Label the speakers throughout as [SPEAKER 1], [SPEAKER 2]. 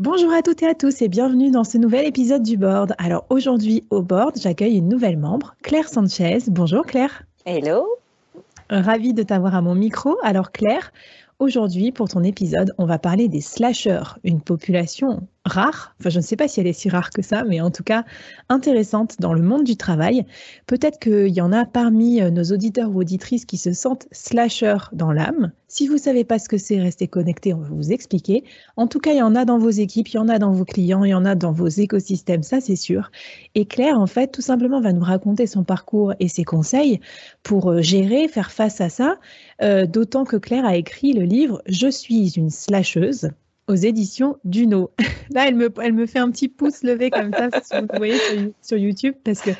[SPEAKER 1] Bonjour à toutes et à tous et bienvenue dans ce nouvel épisode du board. Alors aujourd'hui au board, j'accueille une nouvelle membre, Claire Sanchez. Bonjour Claire.
[SPEAKER 2] Hello.
[SPEAKER 1] Ravie de t'avoir à mon micro. Alors Claire, aujourd'hui pour ton épisode, on va parler des slashers, une population rare, enfin je ne sais pas si elle est si rare que ça, mais en tout cas intéressante dans le monde du travail. Peut-être qu'il y en a parmi euh, nos auditeurs ou auditrices qui se sentent slashers dans l'âme. Si vous ne savez pas ce que c'est, restez connectés, on va vous expliquer. En tout cas, il y en a dans vos équipes, il y en a dans vos clients, il y en a dans vos écosystèmes, ça c'est sûr. Et Claire, en fait, tout simplement va nous raconter son parcours et ses conseils pour euh, gérer, faire face à ça, euh, d'autant que Claire a écrit le livre Je suis une slasheuse aux éditions Duno. Là, elle me, elle me fait un petit pouce levé comme ça, si vous voyez sur, YouTube, parce que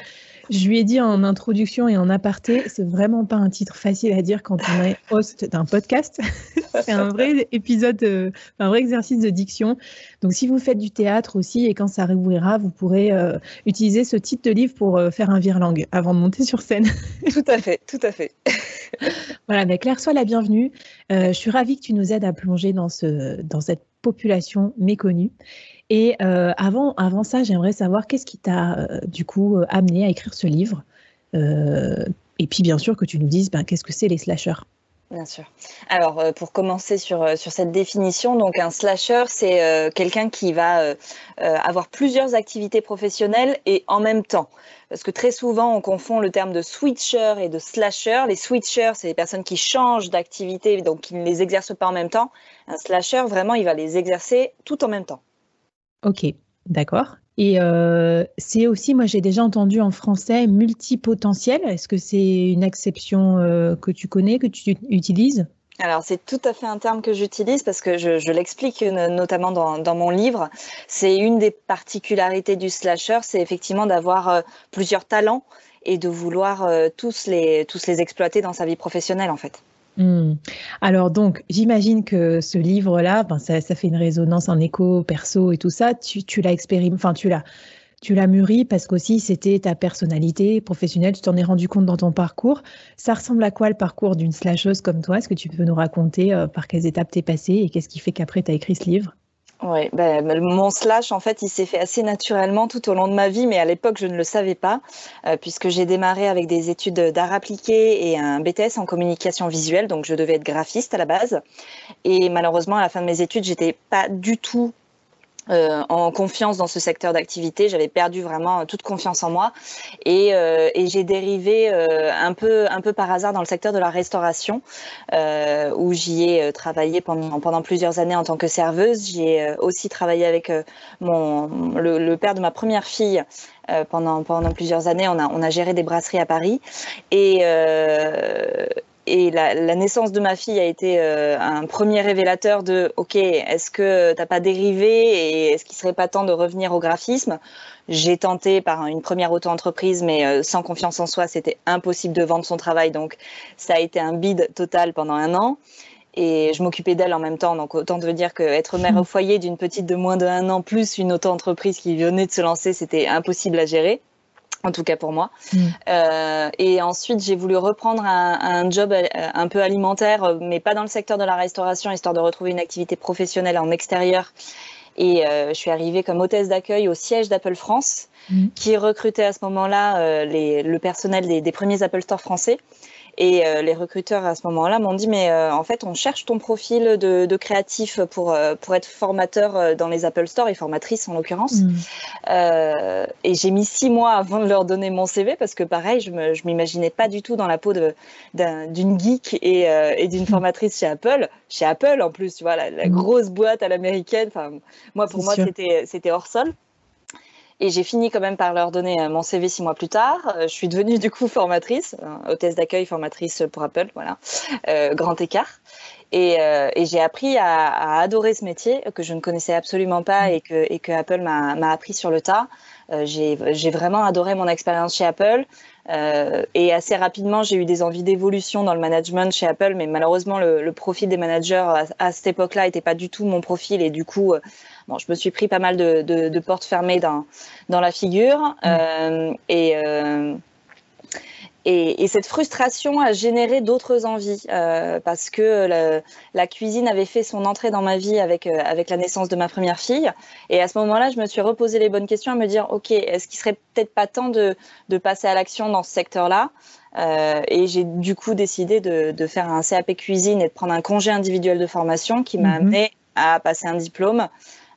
[SPEAKER 1] je lui ai dit en introduction et en aparté, c'est vraiment pas un titre facile à dire quand on est host d'un podcast. c'est un vrai épisode, euh, un vrai exercice de diction. Donc, si vous faites du théâtre aussi et quand ça réouvrira, vous pourrez euh, utiliser ce titre de livre pour euh, faire un virlang avant de monter sur scène.
[SPEAKER 2] tout à fait, tout à fait.
[SPEAKER 1] voilà, mais Claire, sois la bienvenue. je suis ravie que tu nous aides à plonger dans, ce, dans cette population méconnue. Et euh, avant, avant ça, j'aimerais savoir qu'est-ce qui t'a euh, du coup euh, amené à écrire ce livre? et puis bien sûr que tu nous dises ben, qu'est-ce que c'est les slashers.
[SPEAKER 2] Bien sûr. Alors, pour commencer sur, sur cette définition, donc un slasher, c'est quelqu'un qui va avoir plusieurs activités professionnelles et en même temps. Parce que très souvent, on confond le terme de switcher et de slasher. Les switchers, c'est les personnes qui changent d'activité, donc qui ne les exercent pas en même temps. Un slasher, vraiment, il va les exercer tout en même temps.
[SPEAKER 1] Ok, d'accord. Et euh, c'est aussi, moi j'ai déjà entendu en français multipotentiel. Est-ce que c'est une exception euh, que tu connais, que tu utilises?
[SPEAKER 2] Alors c'est tout à fait un terme que j'utilise parce que je, l'explique notamment dans, mon livre. C'est une des particularités du slasher, c'est effectivement d'avoir euh, plusieurs talents et de vouloir tous les tous les exploiter dans sa vie professionnelle en fait.
[SPEAKER 1] Hmm. Alors donc, j'imagine que ce livre-là, ben ça, fait une résonance, un écho perso et tout ça. Tu, l'as expérimenté, enfin tu l'as, tu l'as mûri parce qu'aussi c'était ta personnalité professionnelle, tu t'en es rendu compte dans ton parcours. Ça ressemble à quoi le parcours d'une slasheuse comme toi? Est-ce que tu peux nous raconter euh, par quelles étapes t'es passée et qu'est-ce qui fait qu'après tu as écrit ce livre?
[SPEAKER 2] Oui, ben, mon slash, en fait, il s'est fait assez naturellement tout au long de ma vie, mais à l'époque, je ne le savais pas, euh, puisque j'ai démarré avec des études d'art appliqué et un BTS en communication visuelle, donc je devais être graphiste à la base. Et malheureusement, à la fin de mes études, j'étais pas du tout euh, en confiance dans ce secteur d'activité. J'avais perdu vraiment toute confiance en moi et, euh, et j'ai dérivé euh, un peu un peu par hasard dans le secteur de la restauration euh, où j'y ai travaillé pendant pendant plusieurs années en tant que serveuse. J'ai aussi travaillé avec mon le, le, père de ma première fille pendant pendant plusieurs années. On a on a géré des brasseries à Paris et et la, la, naissance de ma fille a été euh, un premier révélateur de OK, est-ce que t'as pas dérivé et est-ce qu'il serait pas temps de revenir au graphisme? J'ai tenté par une première auto-entreprise, mais euh, sans confiance en soi, c'était impossible de vendre son travail, donc ça a été un bide total pendant un an. Et je m'occupais d'elle en même temps, donc autant te dire qu'être mère au foyer d'une petite de moins de un an plus une auto-entreprise qui venait de se lancer, c'était impossible à gérer en tout cas pour moi. Mm. Euh, et ensuite, j'ai voulu reprendre un, un, job euh, un peu alimentaire, mais pas dans le secteur de la restauration, histoire de retrouver une activité professionnelle en extérieur. Et euh, je suis arrivée comme hôtesse d'accueil au siège d'Apple France, mm. qui recrutait à ce moment-là euh, le personnel des, des, premiers Apple Store français. Et euh, les recruteurs à ce moment-là m'ont dit mais euh, en fait on cherche ton profil de, de créatif pour euh, pour être formateur dans les Apple Store et formatrice en l'occurrence. Mm. et j'ai mis six mois avant de leur donner mon CV parce que pareil je me je m'imaginais pas du tout dans la peau de d'une geek et, et d'une mm. formatrice chez Apple chez Apple en plus tu vois la, la mm. grosse boîte à l'américaine. Enfin moi pour moi c'était c'était hors sol. Et j'ai fini quand même par leur donner euh, mon CV six mois plus tard. Euh, je suis devenue du coup formatrice, euh, hôtesse d'accueil, formatrice pour Apple, voilà, grand écart. Et, j'ai appris à, adorer ce métier que je ne connaissais absolument pas et que, Apple m'a appris sur le tas. J'ai vraiment adoré mon expérience chez Apple. Euh, et assez rapidement, j'ai eu des envies d'évolution dans le management chez Apple, mais malheureusement, le, le profil des managers à, à cette époque-là n'était pas du tout mon profil, et du coup, bon, je me suis pris pas mal de, de, de portes fermées dans, dans la figure. Mmh. Euh, et, euh, et, et, cette frustration a généré d'autres envies euh, parce que la, la, cuisine avait fait son entrée dans ma vie avec, euh, avec la naissance de ma première fille. Et à ce moment-là, je me suis reposé les bonnes questions à me dire, OK, est-ce qu'il serait peut-être pas temps de, de passer à l'action dans ce secteur-là? Euh, Et j'ai du coup décidé de, de, faire un CAP cuisine et de prendre un congé individuel de formation qui m'a mmh. amené à passer un diplôme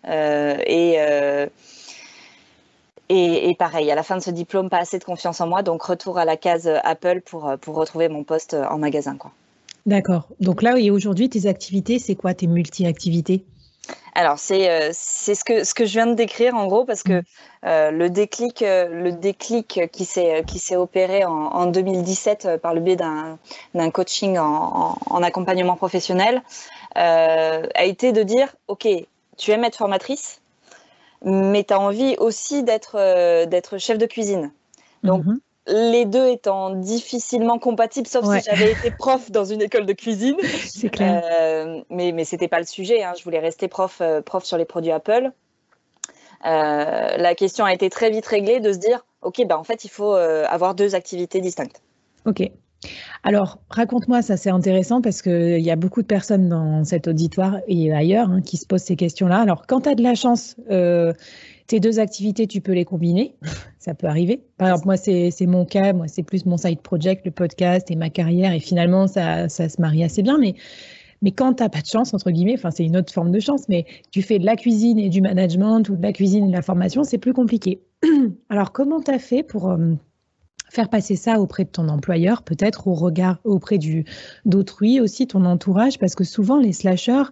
[SPEAKER 2] et, et, et, pareil, à la fin de ce diplôme, pas assez de confiance en moi, donc retour à la case Apple pour, pour retrouver mon poste en magasin. Quoi.
[SPEAKER 1] D'accord. Donc là, et aujourd'hui, tes activités, c'est quoi tes multi-activités?
[SPEAKER 2] Alors c'est euh, c'est ce que ce que je viens de décrire en gros parce que euh, le déclic euh, le déclic qui s'est qui s'est opéré en, en, 2017 par le biais d'un d'un coaching en, en, en, accompagnement professionnel euh, a été de dire ok tu aimes être formatrice, mais tu as envie aussi d'être euh, d'être chef de cuisine. Donc, mm -hmm. les deux étant difficilement compatibles, sauf ouais. si j'avais été prof dans une école de cuisine.
[SPEAKER 1] C'est clair.
[SPEAKER 2] Euh, mais mais c'était pas le sujet. Hein. Je voulais rester prof, euh, prof sur les produits Apple. La question a été très vite réglée de se dire, OK, bah, en fait, il faut avoir deux activités distinctes.
[SPEAKER 1] OK. Alors, raconte-moi, ça c'est intéressant parce qu'il y a beaucoup de personnes dans cet auditoire et ailleurs hein, qui se posent ces questions-là. Alors, quand tu as de la chance, euh, tes deux activités, tu peux les combiner. ça peut arriver. Par exemple, moi, c'est mon cas. Moi, c'est plus mon side project, le podcast et ma carrière. Et finalement, ça, se marie assez bien. Mais, mais quand tu n'as pas de chance, entre guillemets, enfin, c'est une autre forme de chance, mais tu fais de la cuisine et du management ou de la cuisine et de la formation, c'est plus compliqué. Alors, comment tu as fait pour. Faire passer ça auprès de ton employeur, peut-être au regard auprès du d'autrui aussi, ton entourage, parce que souvent les slasheurs,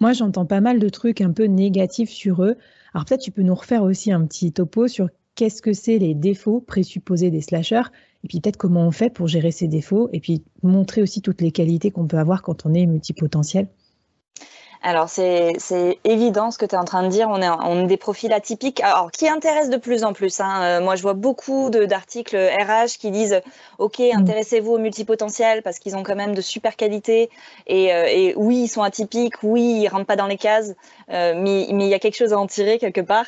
[SPEAKER 1] moi j'entends pas mal de trucs un peu négatifs sur eux. Alors peut-être tu peux nous refaire aussi un petit topo sur qu'est-ce que c'est les défauts présupposés des slasheurs, et puis peut-être comment on fait pour gérer ces défauts, et puis montrer aussi toutes les qualités qu'on peut avoir quand on est multipotentiel.
[SPEAKER 2] Alors c'est évident ce que tu es en train de dire, on est, on est des profils atypiques, alors qui intéressent de plus en plus. Hein. Euh, moi je vois beaucoup d'articles RH qui disent ok mm. intéressez-vous aux multipotentiels parce qu'ils ont quand même de super qualités et, euh, et, oui ils sont atypiques, oui ils rentrent pas dans les cases, euh, mais, mais il y a quelque chose à en tirer quelque part.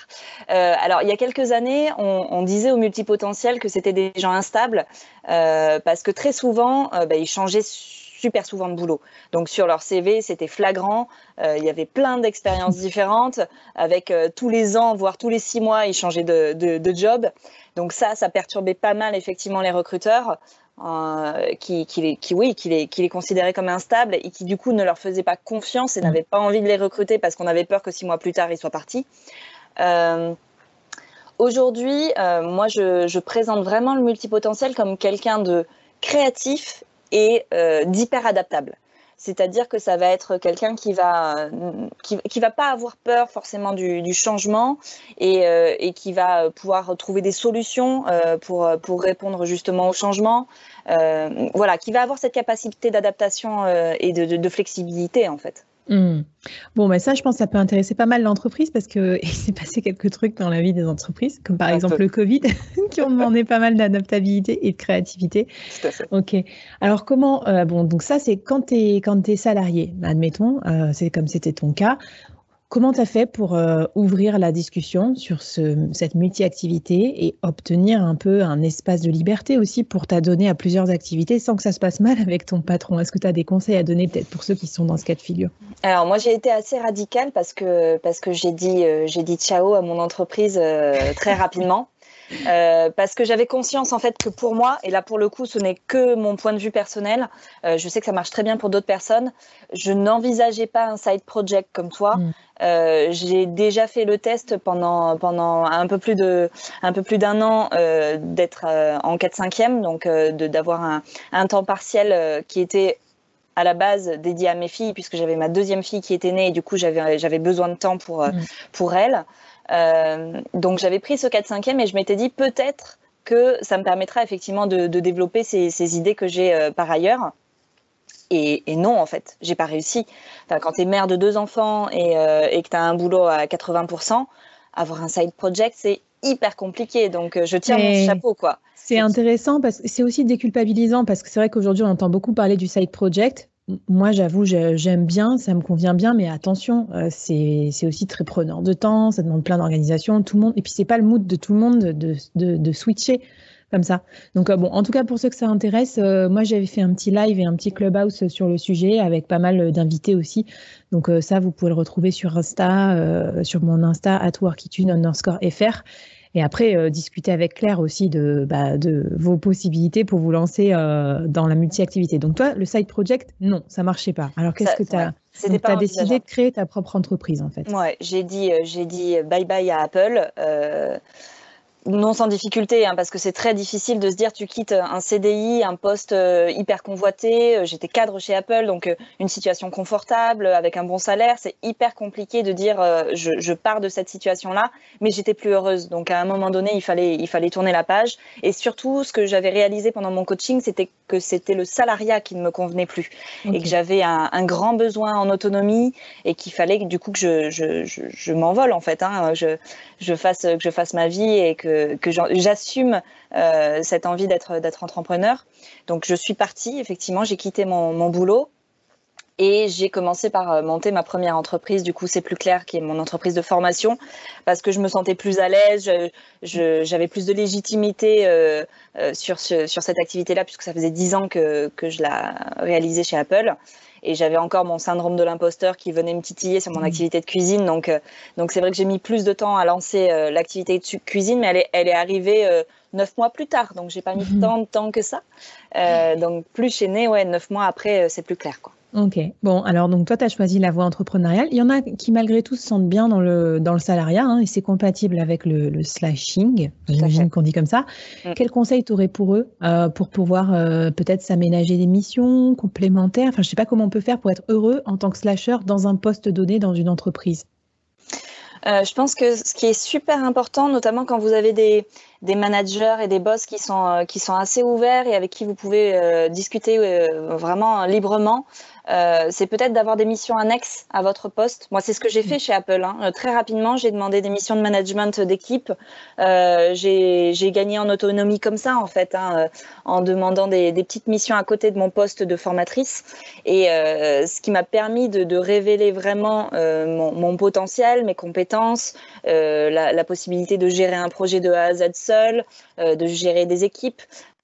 [SPEAKER 2] Euh, alors il y a quelques années on, on disait aux multipotentiels que c'était des gens instables parce que très souvent bah, ils changeaient super souvent de boulot. Donc sur leur CV, c'était flagrant. Euh, il y avait plein d'expériences différentes. Avec euh, tous les ans, voire tous les six mois, ils changeaient de, de, job. Donc ça, ça perturbait pas mal effectivement les recruteurs. Euh, qui, qui, les, qui, oui, qui les, qui les considéraient comme instables et qui du coup ne leur faisaient pas confiance et mm. n'avaient pas envie de les recruter parce qu'on avait peur que six mois plus tard ils soient partis. Aujourd'hui, moi je, je, présente vraiment le multipotentiel comme quelqu'un de créatif et euh, d'hyper adaptable. C'est-à-dire que ça va être quelqu'un qui va qui, qui, va pas avoir peur forcément du, du changement et, euh, et, qui va pouvoir trouver des solutions euh, pour pour répondre justement au changement. Voilà, qui va avoir cette capacité d'adaptation et de, de, de, flexibilité en fait.
[SPEAKER 1] Mmh. Bon, mais ça, je pense que ça peut intéresser pas mal l'entreprise parce qu'il s'est passé quelques trucs dans la vie des entreprises, comme par exemple le Covid, qui ont demandé pas mal d'adaptabilité et de créativité.
[SPEAKER 2] Tout à fait.
[SPEAKER 1] Ok. Alors, comment. Euh, bon, donc ça, c'est quand tu es, quand es salarié, admettons, euh, c'est comme c'était ton cas. Comment tu as fait pour euh, ouvrir la discussion sur ce, cette multi-activité et obtenir un peu un espace de liberté aussi pour t'adonner à plusieurs activités sans que ça se passe mal avec ton patron? Est-ce que tu as des conseils à donner peut-être pour ceux qui sont dans ce cas de figure?
[SPEAKER 2] Alors moi j'ai été assez radicale parce que, parce que j'ai dit, euh, j'ai dit ciao à mon entreprise euh, très rapidement. Euh, parce que j'avais conscience en fait que pour moi, et là pour le coup ce n'est que mon point de vue personnel, euh, je sais que ça marche très bien pour d'autres personnes, je n'envisageais pas un side project comme toi. Mm. Euh, j'ai déjà fait le test pendant pendant un peu plus de un peu plus d'un an d'être en 4 5 donc d'avoir un, un temps partiel qui était à la base dédié à mes filles puisque j'avais ma deuxième fille qui était née et du coup j'avais besoin de temps pour mm. pour elle. Euh, donc j'avais pris ce 4-5e et je m'étais dit peut-être que ça me permettra effectivement de, de développer ces, ces, idées que j'ai euh, par ailleurs. Et, et, non, en fait, j'ai pas réussi. Enfin, quand tu es mère de deux enfants et, euh, et que tu as un boulot à 80%, avoir un side project, c'est hyper compliqué. Donc, je tiens mon chapeau, quoi.
[SPEAKER 1] C'est intéressant parce que c'est aussi déculpabilisant parce que c'est vrai qu'aujourd'hui, on entend beaucoup parler du side project moi, j'avoue, j'aime bien, ça me convient bien, mais attention, euh, c'est aussi très preneur de temps, ça demande plein d'organisation, tout le monde, et puis c'est pas le mood de tout le monde de, de, switcher comme ça. Donc euh, bon, en tout cas pour ceux que ça intéresse, euh, moi j'avais fait un petit live et un petit clubhouse sur le sujet avec pas mal d'invités aussi. Donc ça, vous pouvez le retrouver sur Insta, sur mon Insta at underscore fr. Et après, euh, discuter avec Claire aussi de, bah, de vos possibilités pour vous lancer euh, dans la multi-activité. Donc toi, le side project, non, ça marchait pas. Alors qu'est-ce que tu as Tu as décidé de créer ta propre entreprise en fait.
[SPEAKER 2] Ouais, j'ai dit, euh, j'ai dit bye bye à Apple. Euh, non sans difficulté, hein, parce que c'est très difficile de se dire tu quittes un CDI, un poste euh, hyper convoité. Euh, j'étais cadre chez Apple, donc euh, une situation confortable avec un bon salaire. C'est hyper compliqué de dire je, je, pars de cette situation-là, mais j'étais plus heureuse. Donc à un moment donné, il fallait il fallait tourner la page. Et surtout, ce que j'avais réalisé pendant mon coaching, c'était que c'était le salariat qui ne me convenait plus okay. et que j'avais un, un, grand besoin en autonomie et qu'il fallait du coup que je je, je, je m'envole en fait, hein, je je fasse que je fasse ma vie et que que, j'assume euh, cette envie d'être d'être entrepreneur. Donc je suis partie, effectivement, j'ai quitté mon, mon boulot et j'ai commencé par euh, monter ma première entreprise, du coup c'est plus clair, qui est mon entreprise de formation, parce que je me sentais plus à l'aise, j'avais plus de légitimité euh, euh, sur, ce, sur cette activité-là, puisque ça faisait dix ans que, que je la réalisais chez Apple et j'avais encore mon syndrome de l'imposteur qui venait me titiller sur mon mmh. activité de cuisine. Donc, euh, donc c'est vrai que j'ai mis plus de temps à lancer l'activité de cuisine, mais elle est, elle est arrivée neuf mois plus tard. Donc, j'ai pas mis mmh. tant de temps que ça. donc, plus née, ouais, neuf mois après, c'est plus clair, quoi.
[SPEAKER 1] Ok. Bon, alors donc toi, tu as choisi la voie entrepreneuriale. Il y en a qui, malgré tout, se sentent bien dans le, dans le salariat hein, et c'est compatible avec le, le slashing, j'imagine qu'on dit comme ça. Mm. Quel conseil tu aurais pour eux euh, pour pouvoir euh, peut-être s'aménager des missions complémentaires? Enfin, je sais pas comment on peut faire pour être heureux en tant que slasher dans un poste donné dans une entreprise.
[SPEAKER 2] Euh, je pense que ce qui est super important, notamment quand vous avez des, des managers et des boss qui sont, qui sont assez ouverts et avec qui vous pouvez discuter vraiment librement. Euh, c'est peut-être d'avoir des missions annexes à votre poste. Moi, c'est ce que j'ai fait chez Apple. Hein. Euh, très rapidement, j'ai demandé des missions de management d'équipe. Euh, j'ai gagné en autonomie comme ça, en fait, hein, en demandant des, petites missions à côté de mon poste de formatrice. Et ce qui m'a permis de, révéler vraiment mon, potentiel, mes compétences, la, la, possibilité de gérer un projet de A à Z seul, de gérer des équipes.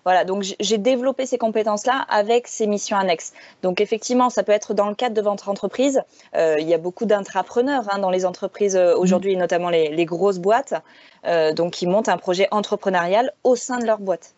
[SPEAKER 2] Voilà, donc j'ai développé ces compétences-là avec ces missions annexes. Donc effectivement, ça peut être dans le cadre de votre entreprise. Euh, il y a beaucoup d'intrapreneurs hein, dans les entreprises euh, aujourd'hui, notamment les, grosses boîtes, euh, donc qui montent un projet entrepreneurial au sein de leur boîte.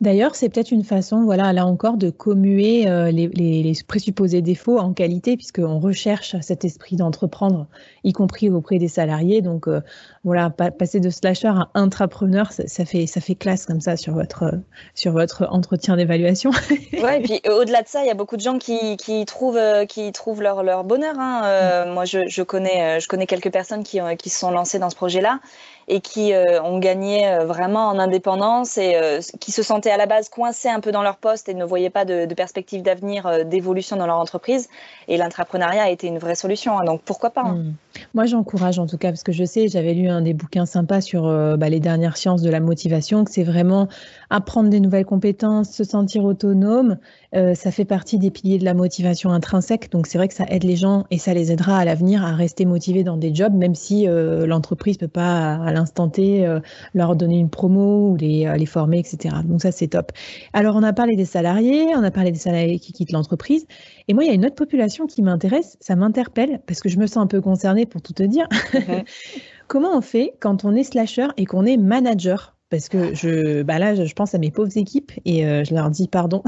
[SPEAKER 1] D'ailleurs, c'est peut-être une façon, voilà, là encore, de commuer euh, les, présupposés défauts en qualité, puisqu'on recherche cet esprit d'entreprendre, y compris auprès des salariés. Donc, euh, voilà, passer de slasher à intrapreneur, ça, fait, ça fait classe comme ça sur votre, sur votre entretien d'évaluation.
[SPEAKER 2] ouais, et puis au-delà de ça, il y a beaucoup de gens qui, trouvent, euh, qui trouvent leur, leur bonheur. Hein. Mm. Moi, je, connais, je connais quelques personnes qui, qui se sont lancées dans ce projet-là et qui euh, ont gagné euh, vraiment en indépendance et euh, qui se sentaient à la base coincés un peu dans leur poste et ne voyaient pas de, de perspective d'avenir, d'évolution dans leur entreprise. Et l'entrepreneuriat a été une vraie solution. Hein, donc pourquoi pas hein. hmm.
[SPEAKER 1] Moi, j'encourage en tout cas parce que je sais, j'avais lu un des bouquins sympas sur bah, les dernières sciences de la motivation, que c'est vraiment apprendre des nouvelles compétences, se sentir autonome. ça fait partie des piliers de la motivation intrinsèque. Donc c'est vrai que ça aide les gens et ça les aidera à l'avenir à rester motivés dans des jobs, même si l'entreprise peut pas l'instant T, euh, leur donner une promo ou euh, les former, etc. Donc ça, c'est top. Alors, on a parlé des salariés, on a parlé des salariés qui quittent l'entreprise. Et moi, il y a une autre population qui m'intéresse, ça m'interpelle, parce que je me sens un peu concernée pour tout te dire. Comment on fait quand on est slasher et qu'on est manager? Parce que je, bah là, je pense à mes pauvres équipes et euh, je leur dis pardon.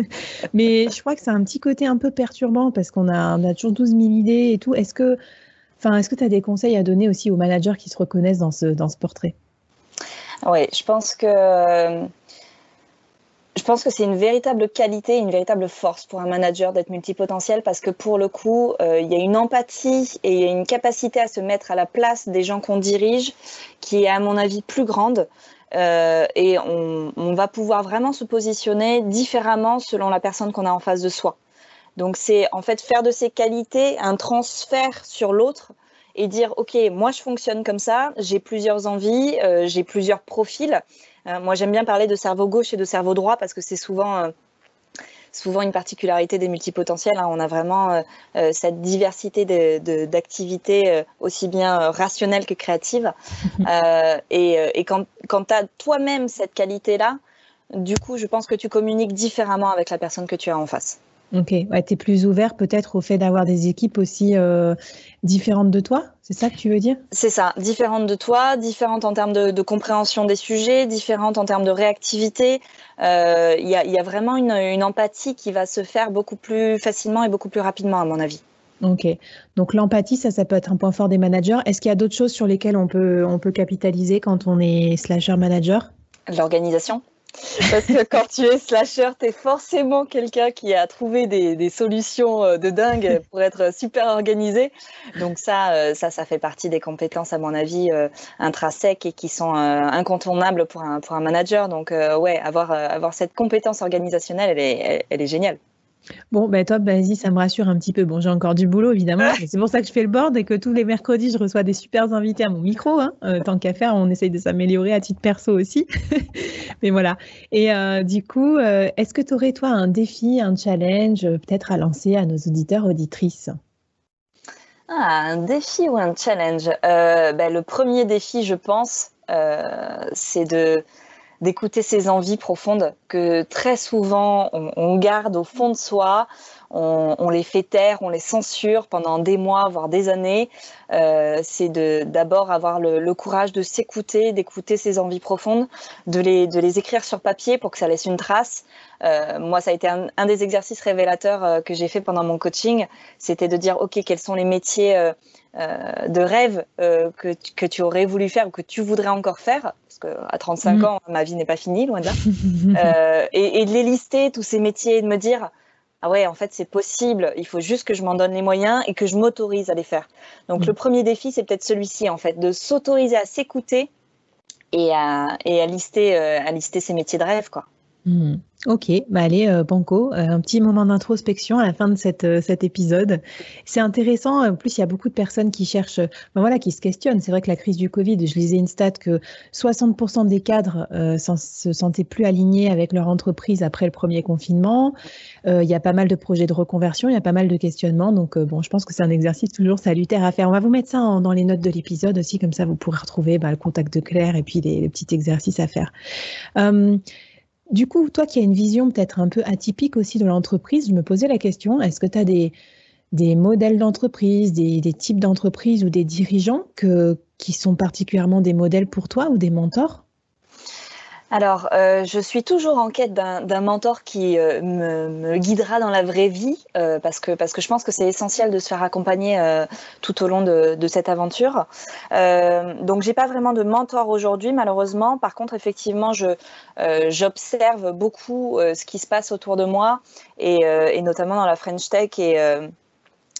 [SPEAKER 1] Mais je crois que c'est un petit côté un peu perturbant parce qu'on a, on a toujours 12 000 idées et tout. Est-ce que est-ce que tu as des conseils à donner aussi aux managers qui se reconnaissent dans ce, dans ce portrait?
[SPEAKER 2] Oui, je pense que je pense que c'est une véritable qualité, une véritable force pour un manager d'être multipotentiel parce que pour le coup, euh, il y a une empathie et il y a une capacité à se mettre à la place des gens qu'on dirige qui est à mon avis plus grande. Euh, et on, va pouvoir vraiment se positionner différemment selon la personne qu'on a en face de soi. Donc c'est en fait faire de ses qualités un transfert sur l'autre et dire ok moi je fonctionne comme ça, j'ai plusieurs envies, euh, j'ai plusieurs profils. Euh, moi j'aime bien parler de cerveau gauche et de cerveau droit parce que c'est souvent euh, souvent une particularité des multipotentiels. Hein. On a vraiment cette diversité d'activités aussi bien rationnelles que créatives. et, et, quand, quand tu as toi-même cette qualité-là, du coup, je pense que tu communiques différemment avec la personne que tu as en face.
[SPEAKER 1] Ok, ouais, tu es plus ouvert peut-être au fait d'avoir des équipes aussi euh, différentes de toi C'est ça que tu veux dire?
[SPEAKER 2] C'est ça, différentes de toi, différentes en termes de, compréhension des sujets, différentes en termes de réactivité. Euh, il y, a, vraiment une, empathie qui va se faire beaucoup plus facilement et beaucoup plus rapidement, à mon avis.
[SPEAKER 1] Ok, donc l'empathie, ça, ça peut être un point fort des managers. Est-ce qu'il y a d'autres choses sur lesquelles on peut, on peut capitaliser quand on est slasher manager?
[SPEAKER 2] L'organisation. Parce que quand tu es slasher, tu es forcément quelqu'un qui a trouvé des, solutions euh, de dingue pour être super organisé. Donc ça, euh, ça, ça fait partie des compétences, à mon avis, euh, intrinsèques et qui sont incontournables pour un, pour un manager. Donc ouais, avoir, avoir cette compétence organisationnelle, elle est, elle est géniale.
[SPEAKER 1] Bon, ben top, vas-y, ça me rassure un petit peu. Bon, j'ai encore du boulot, évidemment. C'est pour ça que je fais le board et que tous les mercredis, je reçois des super invités à mon micro. Hein. Euh, tant qu'à faire, on essaye de s'améliorer à titre perso aussi. Mais voilà. Et euh, du coup, euh, est-ce que tu aurais, toi, un défi, un challenge, peut-être à lancer à nos auditeurs, auditrices?
[SPEAKER 2] Ah, un défi ou un challenge? Ben, Le premier défi, je pense, c'est de d'écouter ses envies profondes que très souvent on, garde au fond de soi, on, les fait taire, on les censure pendant des mois, voire des années. Euh, c'est d'abord avoir le, courage de s'écouter, d'écouter ses envies profondes, de les, de les écrire sur papier pour que ça laisse une trace. Euh, moi, ça a été un, des exercices révélateurs euh, que j'ai fait pendant mon coaching. C'était de dire, OK, quels sont les métiers de rêve que, que tu aurais voulu faire ou que tu voudrais encore faire? Parce qu'à 35 mm. ans, ma vie n'est pas finie, loin de là. Et, de les lister, tous ces métiers, et de me dire, ah ouais, en fait, c'est possible, il faut juste que je m'en donne les moyens et que je m'autorise à les faire. Donc, mm. le premier défi, c'est peut-être celui-ci, en fait, de s'autoriser à s'écouter et à, et à lister, à lister ses métiers de rêve, quoi.
[SPEAKER 1] Mmh. Ok, bah allez, euh, Banco, euh, un petit moment d'introspection à la fin de cette, euh, cet épisode. C'est intéressant, en plus il y a beaucoup de personnes qui cherchent, ben voilà, qui se questionnent. C'est vrai que la crise du Covid, je lisais une stat que 60% des cadres se sentaient plus alignés avec leur entreprise après le premier confinement. il y a pas mal de projets de reconversion, il y a pas mal de questionnements. Donc bon, je pense que c'est un exercice toujours salutaire à faire. On va vous mettre ça dans les notes de l'épisode aussi, comme ça vous pourrez retrouver bah, le contact de Claire et puis les, les petits exercices à faire. Du coup, toi qui as une vision peut-être un peu atypique aussi de l'entreprise, je me posais la question, est-ce que tu as des, modèles d'entreprise, des, types d'entreprise ou des dirigeants qui sont particulièrement des modèles pour toi ou des mentors?
[SPEAKER 2] Alors, euh, je suis toujours en quête d'un mentor qui euh, me, guidera dans la vraie vie, euh, parce, que, je pense que c'est essentiel de se faire accompagner tout au long de, cette aventure. donc, j'ai pas vraiment de mentor aujourd'hui, malheureusement. Par contre, effectivement, je j'observe beaucoup ce qui se passe autour de moi, et, et, notamment dans la French Tech et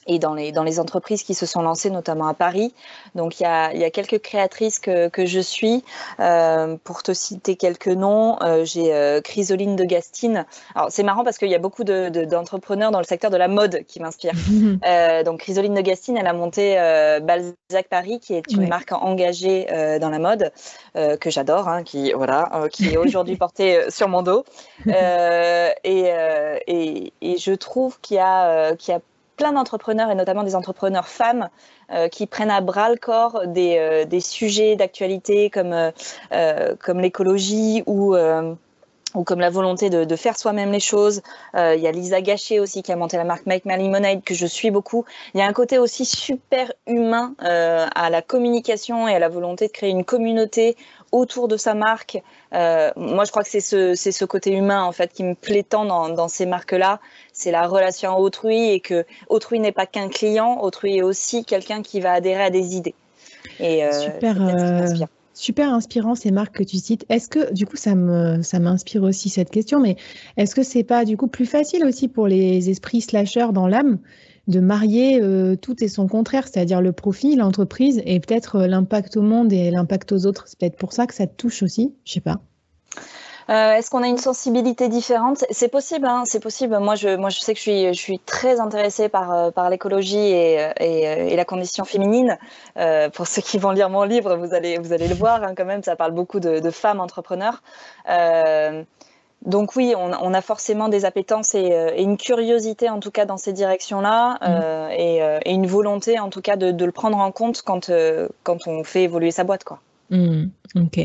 [SPEAKER 2] et dans les, dans les entreprises qui se sont lancées, notamment à Paris. Donc, il y a, il y a quelques créatrices que, que je suis. Euh, pour te citer quelques noms, euh, j'ai euh, Chrysoline de Gastine. Alors, c'est marrant parce qu'il y a beaucoup d'entrepreneurs de, dans le secteur de la mode qui m'inspirent. Euh, donc, Chrysoline de Gastine, elle a monté Balzac Paris, qui est une marque engagée dans la mode, que j'adore, hein, qui, voilà, qui est aujourd'hui portée sur mon dos. et, et, et, je trouve qu'il y a, qu'il y a plein d'entrepreneurs et notamment des entrepreneurs femmes euh, qui prennent à bras le corps des, euh, des sujets d'actualité comme, euh, comme l'écologie ou ou comme la volonté de, faire soi-même les choses. Il y a Lisa Gachet aussi qui a monté la marque Make My Lemonade que je suis beaucoup. Il y a un côté aussi super humain à la communication et à la volonté de créer une communauté autour de sa marque. Euh, moi, je crois que c'est ce, ce côté humain en fait qui me plaît tant dans, dans ces marques-là. C'est la relation à autrui et que autrui n'est pas qu'un client, autrui est aussi quelqu'un qui va adhérer à des idées.
[SPEAKER 1] Et euh, super. Super inspirant ces marques que tu cites. Est-ce que du coup ça me ça m'inspire aussi cette question, mais est-ce que c'est pas du coup plus facile aussi pour les esprits slasheurs dans l'âme de marier euh, tout et son contraire, c'est-à-dire le profit, l'entreprise et peut-être euh, l'impact au monde et l'impact aux autres? C'est peut-être pour ça que ça te touche aussi, je sais pas.
[SPEAKER 2] Euh, Est-ce qu'on a une sensibilité différente? C'est possible, hein, c'est possible. Moi, je, moi, je sais que je suis, je suis très intéressée par, euh, par l'écologie et, et, et, la condition féminine. Euh, pour ceux qui vont lire mon livre, vous allez, vous allez le voir hein, quand même. Ça parle beaucoup de, de femmes entrepreneurs. Euh, donc oui, on, a forcément des appétences euh, et, une curiosité en tout cas dans ces directions-là mmh. euh, euh, et, une volonté en tout cas de, le prendre en compte quand, quand on fait évoluer sa boîte. quoi.
[SPEAKER 1] Mmh. ok.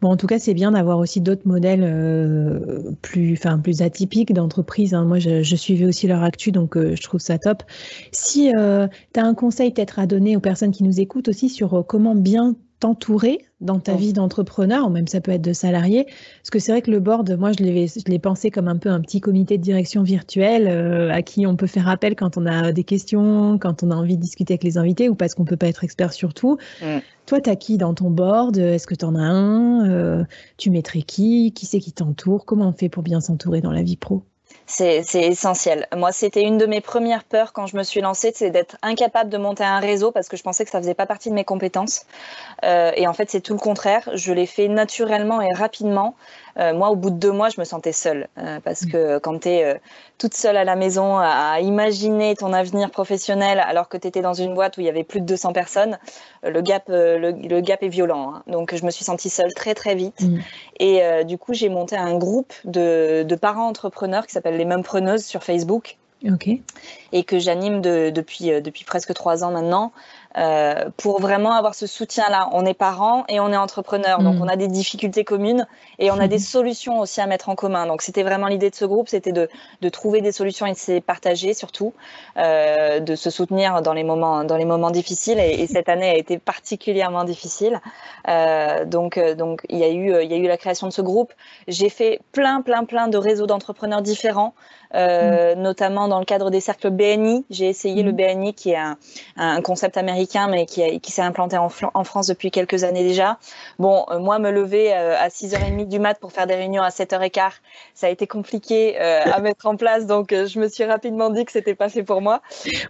[SPEAKER 1] Bon, en tout cas, c'est bien d'avoir aussi d'autres modèles plus, enfin, plus atypiques d'entreprise. Hein. Moi, je, suivais aussi leur actu, donc je trouve ça top. Si tu as un conseil peut-être à donner aux personnes qui nous écoutent aussi sur comment bien t'entourer dans ta vie d'entrepreneur, ou même ça peut être de salarié. Parce que c'est vrai que le board, moi, je l'ai pensé comme un peu un petit comité de direction virtuel euh, à qui on peut faire appel quand on a des questions, quand on a envie de discuter avec les invités ou parce qu'on peut pas être expert sur tout. Toi, tu as qui dans ton board? Est-ce que tu en as un? Euh, Tu mettrais qui? Qui c'est qui t'entoure? Comment on fait pour bien s'entourer dans la vie pro?
[SPEAKER 2] C'est essentiel. Moi, c'était une de mes premières peurs quand je me suis lancée, c'est d'être incapable de monter un réseau parce que je pensais que ça faisait pas partie de mes compétences. Euh, et en fait, c'est tout le contraire. Je l'ai fait naturellement et rapidement. Euh, moi, au bout de deux mois, je me sentais seule euh, parce mm. que quand tu es euh, toute seule à la maison à, imaginer ton avenir professionnel alors que tu étais dans une boîte où il y avait plus de 200 personnes, le gap, le, gap est violent. Hein. Donc, je me suis sentie seule très très vite. Mm. Et du coup, j'ai monté un groupe de, de parents entrepreneurs qui s'appelle les Mêmes Preneuses sur Facebook.
[SPEAKER 1] Okay.
[SPEAKER 2] Et que j'anime de, depuis, depuis presque trois ans maintenant. Euh, pour vraiment avoir ce soutien-là. On est parents et on est entrepreneurs, donc mm. on a des difficultés communes et on a des solutions aussi à mettre en commun. Donc c'était vraiment l'idée de ce groupe, c'était de, de, trouver des solutions et de se partager surtout, euh, de se soutenir dans les moments, dans les moments difficiles. Et, et cette année a été particulièrement difficile. Euh, donc donc il y a eu il y a eu la création de ce groupe. J'ai fait plein plein plein de réseaux d'entrepreneurs différents. Mm. notamment dans le cadre des cercles BNI. J'ai essayé le mm. BNI qui est un, un concept américain américain, mais qui, qui s'est implanté en, en, France depuis quelques années déjà. Bon, moi, me lever à 6h30 du mat pour faire des réunions à 7h15, ça a été compliqué à mettre en place, donc je me suis rapidement dit que c'était pas fait pour moi.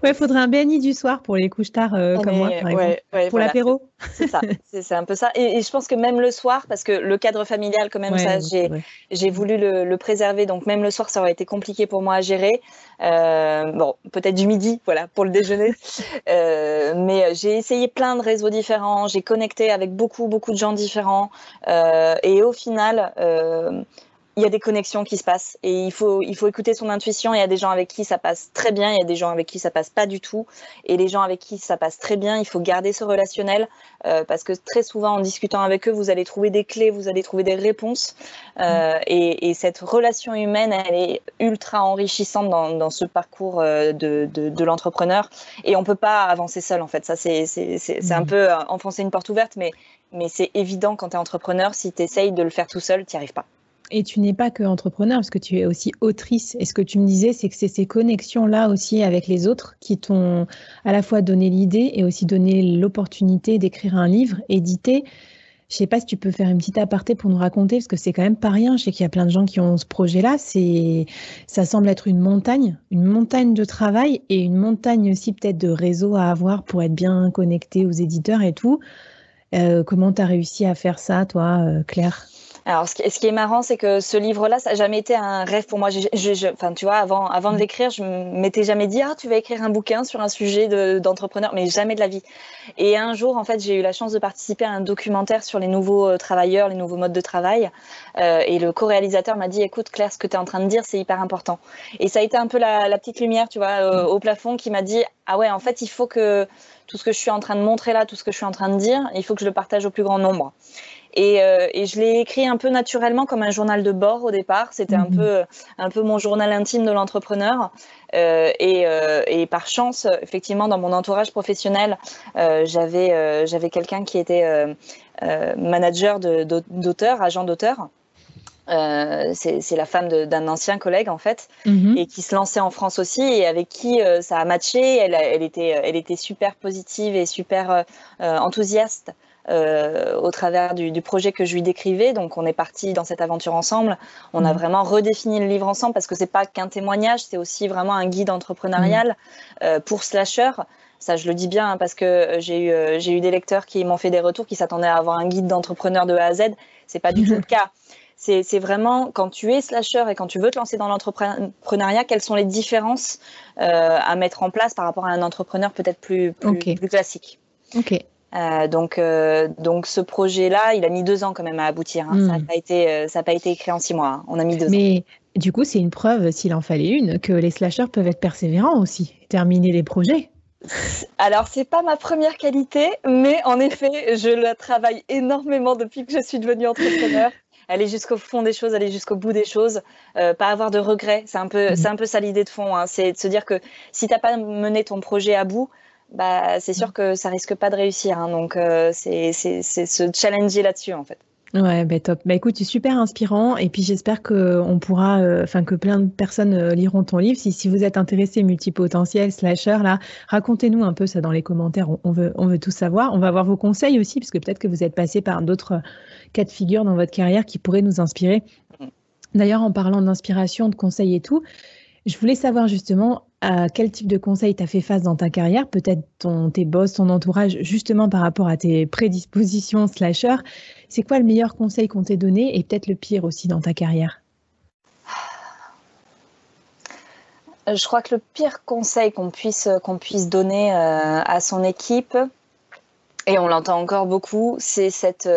[SPEAKER 1] Ouais, il faudrait un BNI du soir pour les couches tard comme moi, par exemple. pour l'apéro.
[SPEAKER 2] C'est ça, c'est un peu ça. Et, je pense que même le soir, parce que le cadre familial, quand même, ça, j'ai voulu le, le, préserver, donc même le soir, ça aurait été compliqué pour moi à gérer. Euh, bon, peut-être du midi, voilà, pour le déjeuner. Euh, mais j'ai essayé plein de réseaux différents, j'ai connecté avec beaucoup, beaucoup de gens différents. Euh, et au final, il y a des connexions qui se passent et il faut, il faut écouter son intuition. Il y a des gens avec qui ça passe très bien, il y a des gens avec qui ça passe pas du tout. Et les gens avec qui ça passe très bien, il faut garder ce relationnel euh, parce que très souvent, en discutant avec eux, vous allez trouver des clés, vous allez trouver des réponses. Euh, et, et, cette relation humaine, elle est ultra enrichissante dans, dans ce parcours euh, de, de, de l'entrepreneur. Et on peut pas avancer seul, en fait. Ça, c'est un mmh. peu enfoncer une porte ouverte, mais, mais c'est évident quand tu es entrepreneur, si tu essayes de le faire tout seul, tu n'y arrives pas.
[SPEAKER 1] Et tu n'es pas que entrepreneur, parce que tu es aussi autrice. Et ce que tu me disais, c'est que c'est ces connexions-là aussi avec les autres qui t'ont à la fois donné l'idée et aussi donné l'opportunité d'écrire un livre édité. Je sais pas si tu peux faire une petite aparté pour nous raconter, parce que c'est quand même pas rien. Je sais qu'il y a plein de gens qui ont ce projet-là. C'est, ça semble être une montagne, une montagne de travail et une montagne aussi peut-être de réseau à avoir pour être bien connecté aux éditeurs et tout. Euh, comment tu as réussi à faire ça, toi, euh, Claire?
[SPEAKER 2] Alors, ce qui, est marrant, c'est que ce livre-là, ça n'a jamais été un rêve pour moi. enfin, tu vois, avant, avant de mm. l'écrire, je m'étais jamais dit, ah, tu vas écrire un bouquin sur un sujet d'entrepreneur, mais jamais de la vie. Et un jour, en fait, j'ai eu la chance de participer à un documentaire sur les nouveaux euh, travailleurs, les nouveaux modes de travail. Euh, et le co-réalisateur m'a dit, écoute, Claire, ce que tu es en train de dire, c'est hyper important. Et ça a été un peu la, la petite lumière, tu vois, euh, au plafond qui m'a dit, ah ouais, en fait, il faut que tout ce que je suis en train de montrer là, tout ce que je suis en train de dire, il faut que je le partage au plus grand nombre. Et, euh, et, je l'ai écrit un peu naturellement comme un journal de bord au départ. C'était un mhm. peu un peu mon journal intime de l'entrepreneur. Euh, et, euh, et, par chance, effectivement, dans mon entourage professionnel, j'avais j'avais quelqu'un qui était manager d'auteur, agent d'auteur. Euh, c'est la femme d'un ancien collègue en fait, mhm. et qui se lançait en France aussi, et avec qui ça a matché. Elle, elle, était, elle était super positive et super enthousiaste euh, au travers du, du, projet que je lui décrivais. Donc, on est parti dans cette aventure ensemble. On a mhm. vraiment redéfini le livre ensemble parce que c'est pas qu'un témoignage, c'est aussi vraiment un guide entrepreneurial mhm. euh, pour slasher. Ça, je le dis bien hein, parce que j'ai eu, euh, j'ai eu des lecteurs qui m'ont fait des retours qui s'attendaient à avoir un guide d'entrepreneur de A à Z. C'est pas du tout le cas. C'est vraiment quand tu es slasher et quand tu veux te lancer dans l'entrepreneuriat, quelles sont les différences euh, à mettre en place par rapport à un entrepreneur peut-être plus, plus, plus classique?
[SPEAKER 1] Ok.
[SPEAKER 2] Euh, donc, euh, donc ce projet-là, il a mis deux ans quand même à aboutir. Hein. Ça n'a hmm. pas été, euh, ça pas été écrit en six mois. Hein. On a mis deux
[SPEAKER 1] Mais, ans. Mais du coup, c'est une preuve, s'il en fallait une, que les slashers peuvent être persévérants aussi, terminer les projets.
[SPEAKER 2] Alors, c'est pas ma première qualité, mais en effet, je la travaille énormément depuis que je suis devenue entrepreneur. aller jusqu'au fond des choses, aller jusqu'au bout des choses, euh, pas avoir de regrets. C'est un peu, c'est un peu ça l'idée de fond. Hein. C'est de se dire que si t'as pas mené ton projet à bout, bah, c'est sûr que ça risque pas de réussir. Hein. donc, euh, c'est se challenger là-dessus, en fait.
[SPEAKER 1] Ouais, bah top. Bah écoute, c'est super inspirant et puis j'espère que on pourra, euh, que plein de personnes euh, liront ton livre. Si, si vous êtes intéressé multipotentiel slasher là, racontez-nous un peu ça dans les commentaires. On, veut on veut tout savoir. On va avoir vos conseils aussi parce que peut-être que vous êtes passé par d'autres cas de figure dans votre carrière qui pourraient nous inspirer. Mm. D'ailleurs, en parlant d'inspiration, de conseils et tout, je voulais savoir justement à quel type de conseils tu as fait face dans ta carrière, peut-être ton, tes boss, ton entourage, justement par rapport à tes prédispositions slasher. C'est quoi le meilleur conseil qu'on t'ait donné et peut-être le pire aussi dans ta carrière?
[SPEAKER 2] Je crois que le pire conseil qu'on puisse, qu'on puisse donner euh, à son équipe, et on l'entend encore beaucoup, c'est cette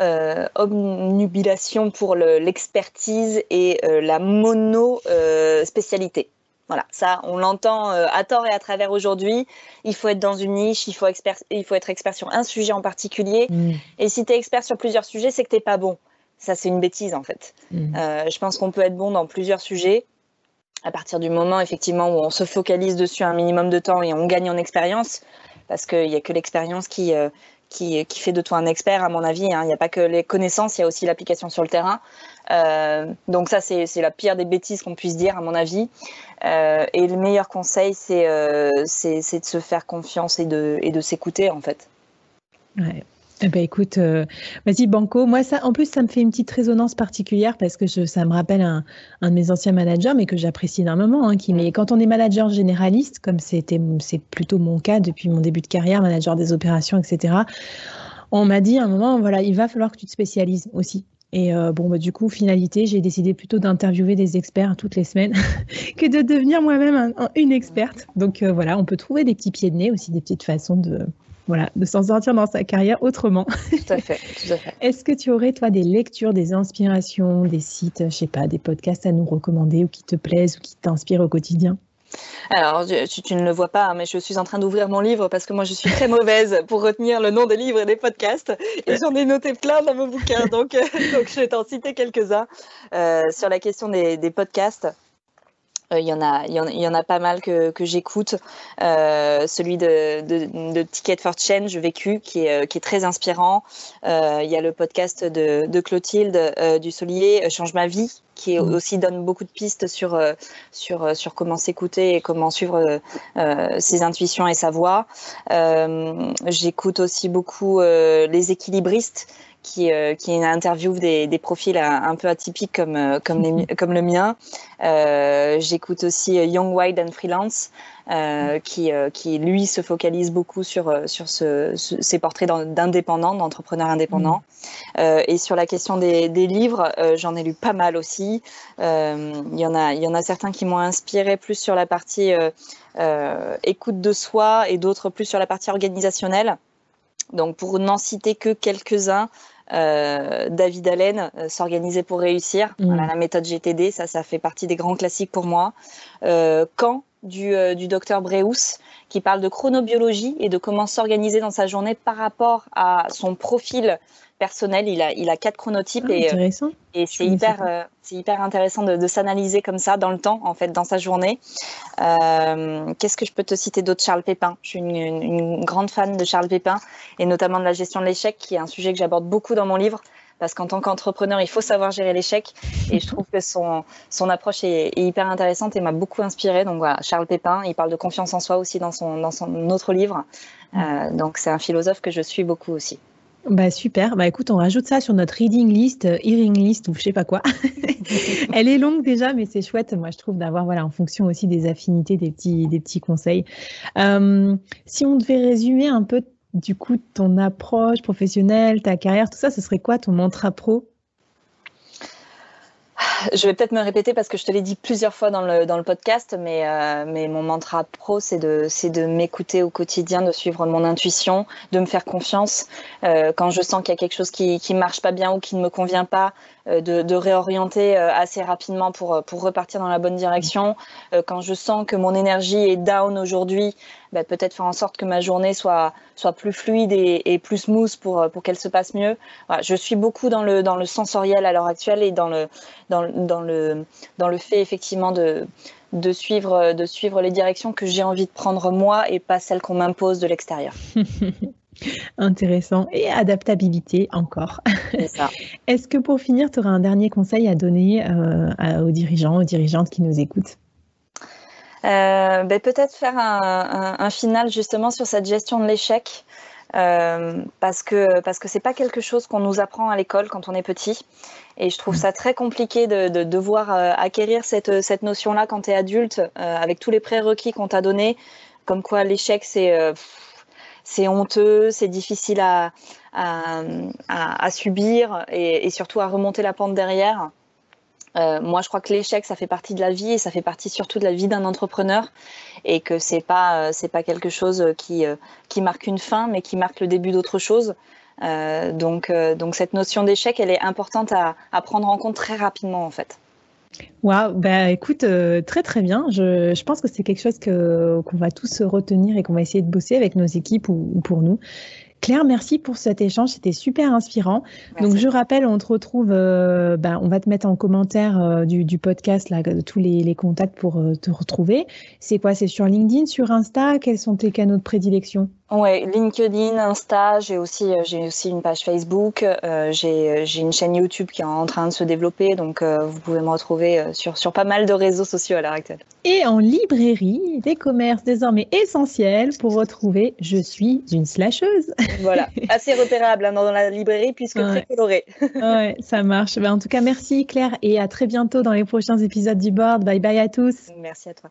[SPEAKER 2] euh, obnubilation pour l'expertise et euh, la mono-spécialité. Euh, voilà, ça, on l'entend euh, à tort et à travers aujourd'hui. Il faut être dans une niche, il faut, expert, il faut être expert sur un sujet en particulier. Mm. Et si tu es expert sur plusieurs sujets, c'est que tu pas bon. Ça, c'est une bêtise, en fait. Mm. Euh, je pense qu'on peut être bon dans plusieurs sujets à partir du moment, effectivement, où on se focalise dessus un minimum de temps et on gagne en expérience parce qu'il n'y a que l'expérience qui, euh, qui, qui, fait de toi un expert, à mon avis. Hein. Il n'y a pas que les connaissances, il y a aussi l'application sur le terrain. Euh, donc ça, c'est la pire des bêtises qu'on puisse dire, à mon avis. Euh, et le meilleur conseil, c'est de se faire confiance et de, et de s'écouter, en fait.
[SPEAKER 1] Ouais. Eh ben écoute, euh, vas-y Banco. Moi, ça, en plus, ça me fait une petite résonance particulière parce que ça me rappelle un, un, de mes anciens managers, mais que j'apprécie énormément. Hein, qui, mais quand on est manager généraliste, comme c'était, c'est plutôt mon cas depuis mon début de carrière, manager des opérations, etc. On m'a dit à un moment, voilà, il va falloir que tu te spécialises aussi. Et euh, bon, bah, du coup, finalité, j'ai décidé plutôt d'interviewer des experts toutes les semaines que de devenir moi-même une experte. Donc euh, voilà, on peut trouver des petits pieds de nez aussi, des petites façons de, voilà, de s'en sortir dans sa carrière autrement.
[SPEAKER 2] Tout à fait, tout à fait.
[SPEAKER 1] Est-ce que tu aurais, toi, des lectures, des inspirations, des sites, je sais pas, des podcasts à nous recommander ou qui te plaisent ou qui t'inspirent au quotidien?
[SPEAKER 2] Alors, tu, ne le vois pas, mais je suis en train d'ouvrir mon livre parce que moi, je suis très mauvaise pour retenir le nom des livres et des podcasts. Et j'en ai noté plein dans mon bouquin, donc, donc je vais t'en citer quelques-uns euh, sur la question des, des podcasts. Euh, il y, en a, il, y en, a pas mal que, que j'écoute. Euh, celui de, de, de, Ticket for Change vécu, qui est, euh, qui est très inspirant. Euh, il y a le podcast de, de Clotilde euh, du Solier, Change ma vie, qui mmh. aussi donne beaucoup de pistes sur, sur, sur comment s'écouter et comment suivre ses intuitions et sa voix. J'écoute aussi beaucoup les équilibristes qui, euh, qui interviewe des, des profils un, peu atypiques comme, euh, comme, les, comme le mien. Euh, J'écoute aussi Young, Wide and Freelance, euh, qui, euh, qui, lui, se focalise beaucoup sur, sur ce, ces portraits d'indépendants, d'entrepreneurs indépendants. Mhm. et sur la question des, des livres, j'en ai lu pas mal aussi. Il y, en a, y en a certains qui m'ont inspiré plus sur la partie écoute de soi et d'autres plus sur la partie organisationnelle. Donc pour n'en citer que quelques-uns, euh, David Allen, euh, S'organiser pour réussir, mm. la méthode GTD, ça, ça fait partie des grands classiques pour moi. Euh, Quand du, euh, du docteur Breus, qui parle de chronobiologie et de comment s'organiser dans sa journée par rapport à son profil personnel. Il a, il a quatre chronotypes
[SPEAKER 1] ah,
[SPEAKER 2] et,
[SPEAKER 1] et
[SPEAKER 2] c'est hyper, c'est hyper intéressant de, de s'analyser comme ça dans le temps, en fait, dans sa journée. Euh, Qu'est-ce que je peux te citer d'autre Charles Pépin? Je suis une, une, une, grande fan de Charles Pépin et notamment de la gestion de l'échec, qui est un sujet que j'aborde beaucoup dans mon livre parce qu'en tant qu'entrepreneur, il faut savoir gérer l'échec. Et je trouve que son, son approche est, est hyper intéressante et m'a beaucoup inspiré. Donc voilà, Charles Pépin, il parle de confiance en soi aussi dans son, dans son autre livre. Euh, donc c'est un philosophe que je suis beaucoup aussi.
[SPEAKER 1] Bah super. Bah écoute, on rajoute ça sur notre reading list, euh, hearing list ou je sais pas quoi. Elle est longue déjà, mais c'est chouette, moi je trouve d'avoir voilà en fonction aussi des affinités des petits des petits conseils. Euh, si on devait résumer un peu du coup, ton approche professionnelle, ta carrière, tout ça, ce serait quoi ton mantra pro?
[SPEAKER 2] Je vais peut-être me répéter parce que je te l'ai dit plusieurs fois dans le, dans le podcast, mais, euh, mais mon mantra pro, c'est de, de m'écouter au quotidien, de suivre mon intuition, de me faire confiance. Euh, quand je sens qu'il y a quelque chose qui ne marche pas bien ou qui ne me convient pas, euh, de, de, réorienter assez rapidement pour, pour repartir dans la bonne direction. Quand je sens que mon énergie est down aujourd'hui, bah, peut-être faire en sorte que ma journée soit, soit plus fluide et, plus smooth pour, pour qu'elle se passe mieux. Je suis beaucoup dans le, dans le sensoriel à l'heure actuelle et dans le, dans, dans, le, dans le fait effectivement de, de, suivre, de suivre les directions que j'ai envie de prendre moi et pas celles qu'on m'impose de l'extérieur.
[SPEAKER 1] Intéressant. Et adaptabilité encore. Est-ce que pour finir, tu auras un dernier conseil à donner euh, aux dirigeants, aux dirigeantes qui nous écoutent?
[SPEAKER 2] Euh, ben Peut-être faire un, un, un, final justement sur cette gestion de l'échec. Euh, parce que parce que c'est pas quelque chose qu'on nous apprend à l'école quand on est petit. Et je trouve ça très compliqué de, de devoir euh, acquérir cette cette notion là quand tu es adulte euh, avec tous les prérequis qu'on t'a donné comme quoi l'échec c'est euh, honteux, c'est difficile à, à, subir et, surtout à remonter la pente derrière. Euh, moi, je crois que l'échec, ça fait partie de la vie et ça fait partie surtout de la vie d'un entrepreneur et que c'est pas euh, c'est pas quelque chose qui euh, qui marque une fin, mais qui marque le début d'autre chose. Euh, donc donc cette notion d'échec, elle est importante à, prendre en compte très rapidement en fait.
[SPEAKER 1] Waouh, bah écoute, euh, très très bien. Je, je pense que c'est quelque chose qu'on va tous retenir et qu'on va essayer de bosser avec nos équipes ou pour nous. Claire, merci pour cet échange, c'était super inspirant. Merci. Donc je rappelle, on te retrouve, euh, ben, on va te mettre en commentaire euh, du, du, podcast là, tous les, les contacts pour euh, te retrouver. C'est quoi? C'est sur LinkedIn, sur Insta? Quels sont tes canaux de prédilection?
[SPEAKER 2] Ouais, LinkedIn, Insta, j'ai aussi, euh, j'ai aussi une page Facebook, euh, j'ai, une chaîne YouTube qui est en train de se développer, donc vous pouvez me retrouver sur, sur pas mal de réseaux sociaux à l'heure actuelle.
[SPEAKER 1] Et en librairie, des commerces désormais essentiels pour retrouver Je suis une slasheuse.
[SPEAKER 2] Voilà, assez repérable hein, dans la librairie puisque très coloré.
[SPEAKER 1] ouais, ça marche. Ben, en tout cas, merci Claire et à très bientôt dans les prochains épisodes du board. Bye bye à tous.
[SPEAKER 2] Merci à toi.